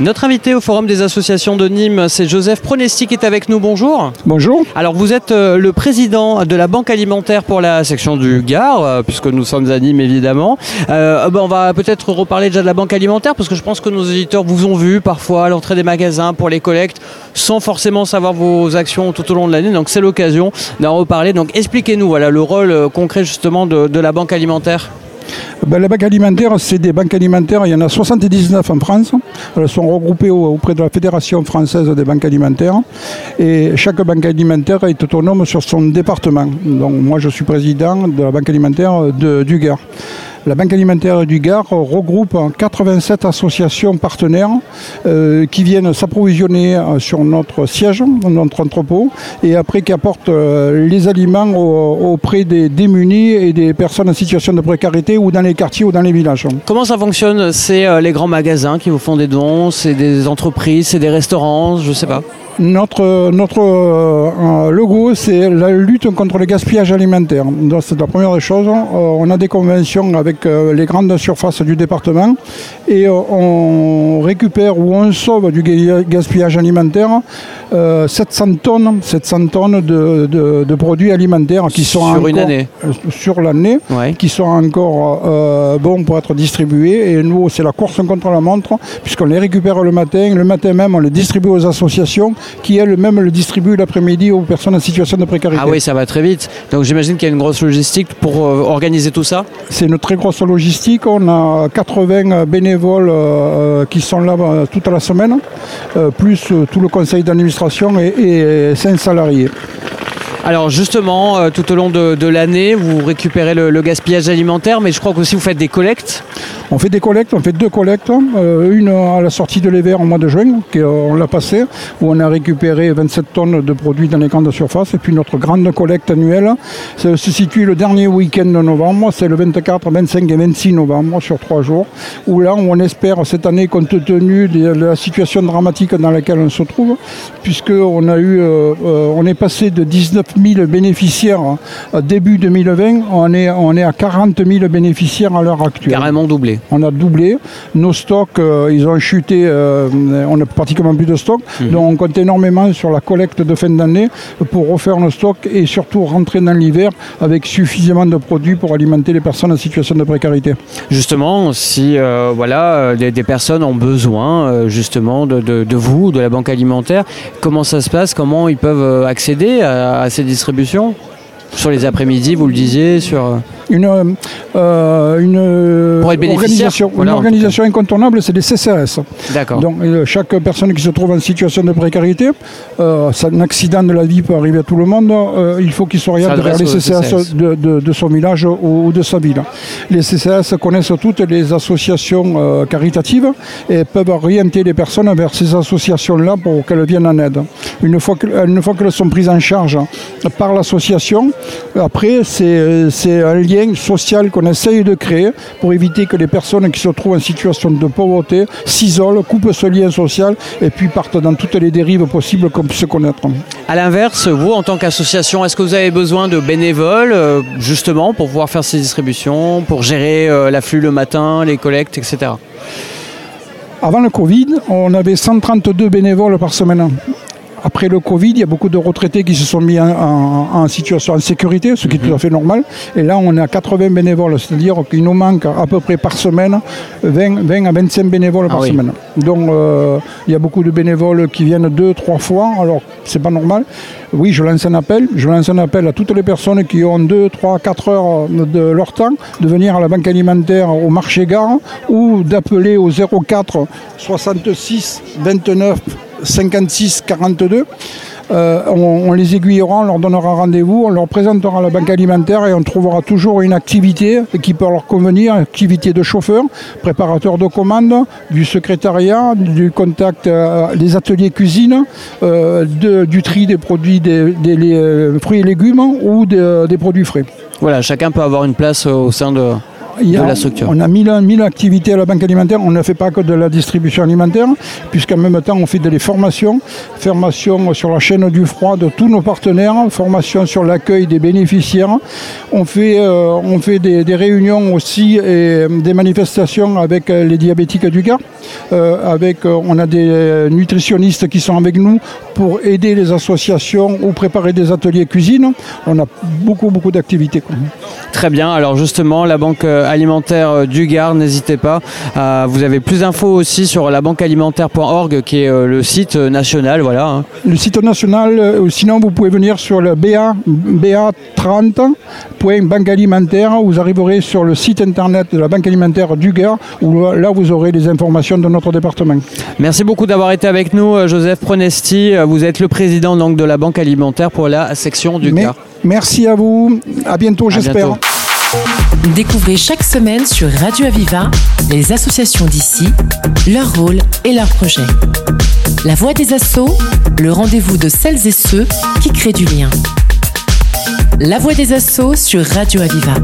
Notre invité au Forum des associations de Nîmes, c'est Joseph Pronesti qui est avec nous. Bonjour. Bonjour. Alors vous êtes euh, le président de la Banque alimentaire pour la section du Gard, euh, puisque nous sommes à Nîmes évidemment. Euh, ben, on va peut-être reparler déjà de la Banque alimentaire, parce que je pense que nos auditeurs vous ont vu parfois à l'entrée des magasins pour les collectes, sans forcément savoir vos actions tout au long de l'année. Donc c'est l'occasion d'en reparler. Donc expliquez-nous voilà, le rôle concret justement de, de la Banque alimentaire. Ben, les banques alimentaires, c'est des banques alimentaires, il y en a 79 en France. Elles sont regroupées auprès de la Fédération française des banques alimentaires. Et chaque banque alimentaire est autonome sur son département. Donc moi, je suis président de la banque alimentaire de, du Gard. La Banque alimentaire du Gard regroupe 87 associations partenaires euh, qui viennent s'approvisionner euh, sur notre siège, notre entrepôt, et après qui apportent euh, les aliments auprès des démunis et des personnes en situation de précarité ou dans les quartiers ou dans les villages. Comment ça fonctionne? C'est les grands magasins qui vous font des dons, c'est des entreprises, c'est des restaurants, je ne sais pas. Notre, notre euh, logo, c'est la lutte contre le gaspillage alimentaire. c'est la première des choses. Euh, on a des conventions avec euh, les grandes surfaces du département et on récupère ou on sauve du gaspillage alimentaire 700 tonnes, 700 tonnes de, produits alimentaires qui sont sur une année. sur l'année, qui sont encore bons pour être distribués. Et nous, c'est la course contre la montre, puisqu'on les récupère le matin. Le matin même, on les distribue aux associations qui elle-même le distribue l'après-midi aux personnes en situation de précarité. Ah oui, ça va très vite. Donc j'imagine qu'il y a une grosse logistique pour euh, organiser tout ça? C'est une très grosse logistique. On a 80 bénévoles euh, qui sont là euh, toute la semaine, plus tout le conseil d'administration et, et 5 salariés. Alors justement, tout au long de, l'année, vous récupérez le, gaspillage alimentaire, mais je crois qu'aussi vous faites des collectes. On fait des collectes, on fait deux collectes. une à la sortie de l'hiver au mois de juin, on l'a passé, où on a récupéré 27 tonnes de produits dans les grandes surfaces. Et puis notre grande collecte annuelle se situe le dernier week-end de novembre, c'est le 24, 25 et 26 novembre sur trois jours, où là on espère cette année, compte tenu de la situation dramatique dans laquelle on se trouve, puisqu'on a eu, on est passé de 19 000 bénéficiaires euh, début 2020, on est, on est à 40 000 bénéficiaires à l'heure actuelle. Carrément doublé. On a doublé. Nos stocks, euh, ils ont chuté, euh, on n'a pratiquement plus de stock. Mhm. Donc on compte énormément sur la collecte de fin d'année pour refaire nos stocks et surtout rentrer dans l'hiver avec suffisamment de produits pour alimenter les personnes en situation de précarité. Justement, si voilà, des, personnes ont besoin justement de, vous, de la banque alimentaire, comment ça se passe? Comment ils peuvent accéder à, à ces distribution sur les après-midi, vous le disiez, sur euh, une, euh, une organisation, une organisation incontournable, c'est les CCAS. D'accord. Donc euh, chaque personne qui se trouve en situation de précarité, euh, un accident de la vie peut arriver à tout le monde, il faut qu'il s'oriente vers les CCAS, De, son village ou, de sa ville. Les CCAS connaissent toutes les associations caritatives et peuvent orienter les personnes vers ces associations-là pour qu'elles viennent en aide. Une fois qu'elles sont prises en charge par l'association, après c'est un lien social qu'on essaye de créer pour éviter que les personnes qui se trouvent en situation de pauvreté s'isolent, coupent ce lien social et puis partent dans toutes les dérives possibles qu'on puisse connaître. A l'inverse, vous, en tant qu'association, est-ce que vous avez besoin de bénévoles, euh, justement, pour pouvoir faire ces distributions, pour gérer euh, l'afflux le matin, les collectes, etc. Avant le Covid, on avait 132 bénévoles par semaine. Après le Covid, il y a beaucoup de retraités qui se sont mis en, situation de sécurité, ce qui est tout à fait normal. Et là, on est à 80 bénévoles, c'est-à-dire qu'il nous manque à peu près par semaine 20, à 25 bénévoles par ah semaine. Donc, euh, il y a beaucoup de bénévoles qui viennent deux, trois fois. Alors, c'est pas normal. Oui, je lance un appel. Je lance un appel à toutes les personnes qui ont 2, 3, 4 heures de leur temps de venir à la banque alimentaire au marché gare ou d'appeler au 04 66 29 56 42. Euh, on, les aiguillera, on leur donnera rendez-vous, on leur présentera la banque alimentaire et on trouvera toujours une activité qui peut leur convenir, activité de chauffeur, préparateur de commandes, du secrétariat, du contact euh, des ateliers cuisine, euh, du tri des produits des, fruits et légumes ou des produits frais. Voilà, chacun peut avoir une place au sein de, y a- de la structure. On a 1000, 1000 activités à la banque alimentaire. On ne fait pas que de la distribution alimentaire, puisqu'en même temps, on fait des formations. Formation sur la chaîne du froid de tous nos partenaires, formation sur l'accueil des bénéficiaires. On fait, euh, on fait des, des réunions aussi et euh, des manifestations avec euh, les diabétiques du Gard. Euh, avec, euh, on a des euh, nutritionnistes qui sont avec nous pour aider les associations ou préparer des ateliers cuisine. On a beaucoup, beaucoup d'activités. Très bien. Alors justement, la banque alimentaire du Gard, n'hésitez pas. Vous avez plus d'infos aussi sur labanquealimentaire.org qui est euh, le site national. Voilà. hein. Le site national, sinon vous pouvez venir sur le BA, BA30.banque alimentaire. Vous arriverez sur le site internet de la Banque alimentaire du Gard, où là vous aurez les informations de notre département. Merci beaucoup d'avoir été avec nous, euh, Joseph Pronesti. Euh, Vous êtes le président donc, de la banque alimentaire pour la section du Mais- Gard. merci à vous, à bientôt j'espère. Découvrez chaque semaine sur Radio Aviva les associations d'ici, leur rôle et leurs projets. La voix des assauts, le rendez-vous de celles et ceux qui créent du lien. La voix des assauts sur Radio Aviva.